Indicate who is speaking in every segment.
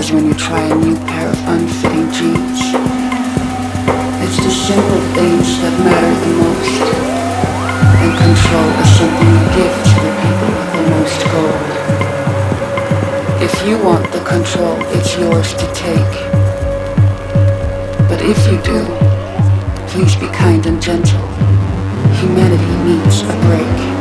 Speaker 1: as
Speaker 2: when you try a new pair of unfitting jeans. It's the simple things that matter the most. And control is something you give to the people with the most gold. If you want the control, it's yours to take. But if you do, please be kind and gentle. Humanity needs a break.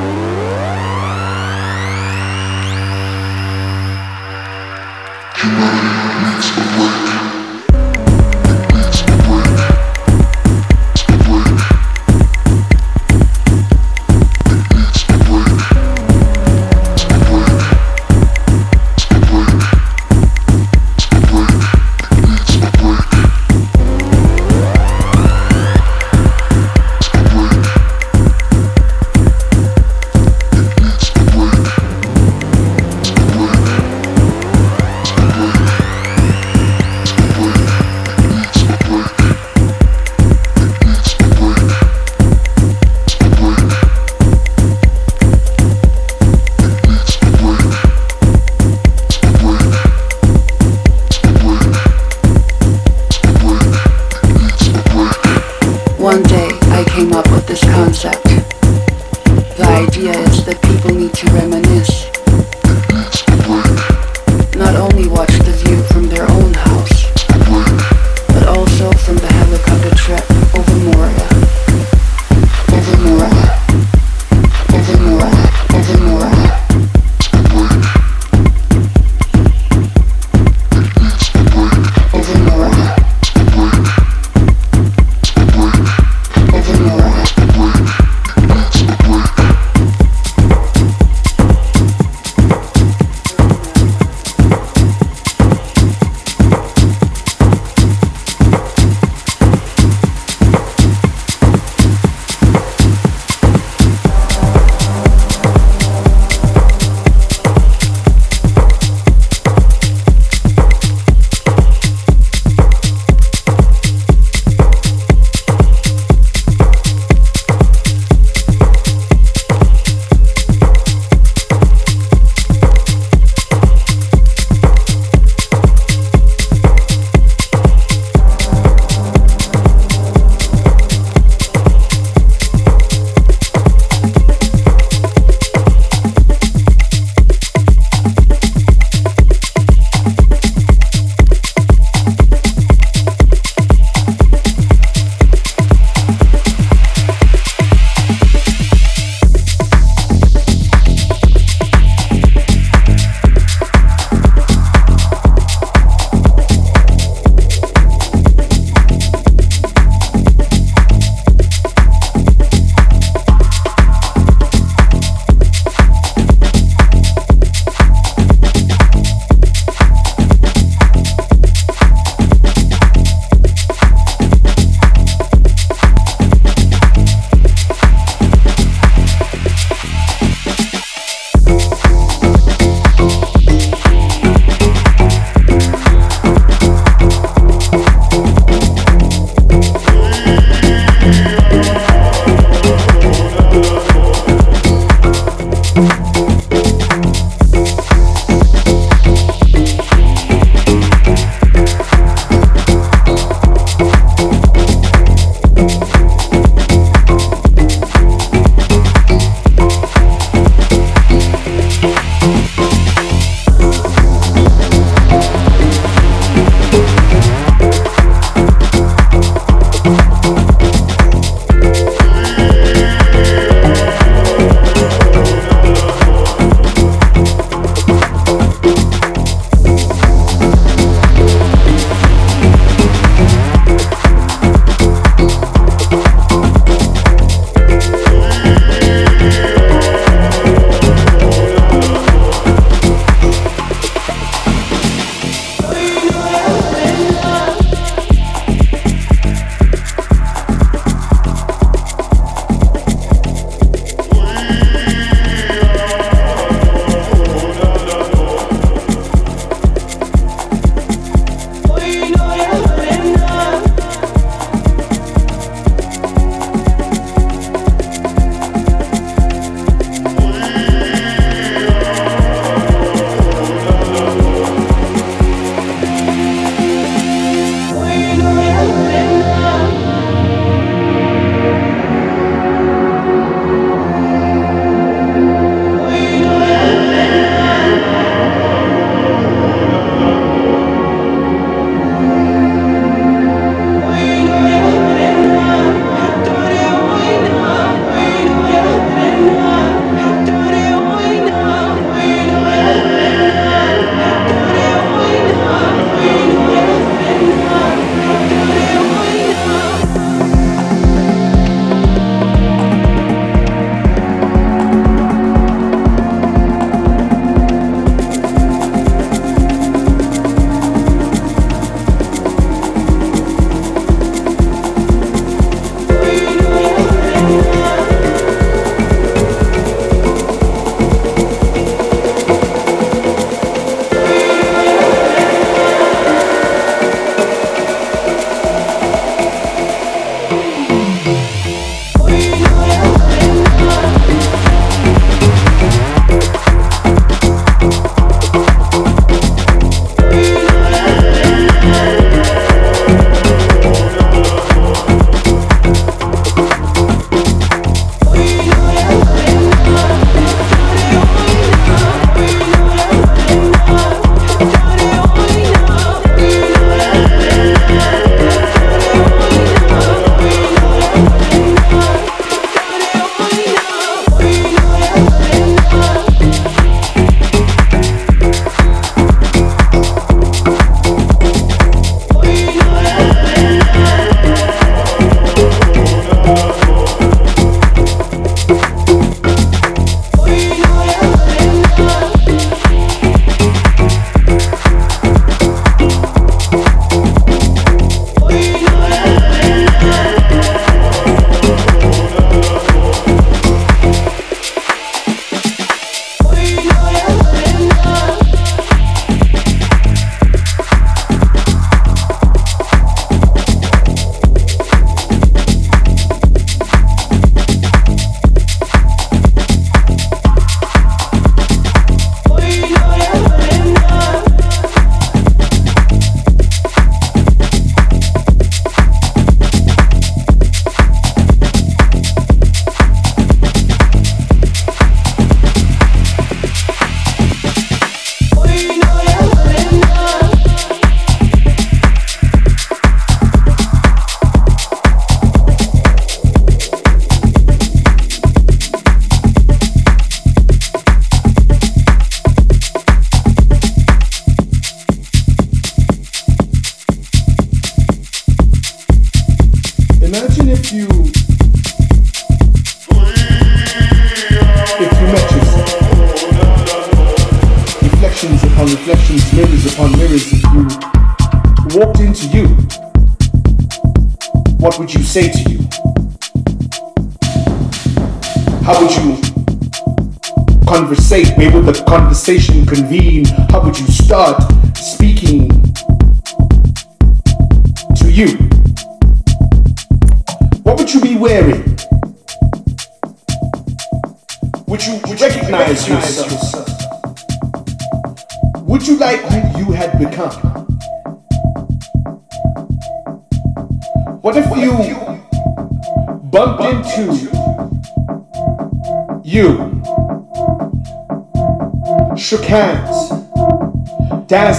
Speaker 3: Danced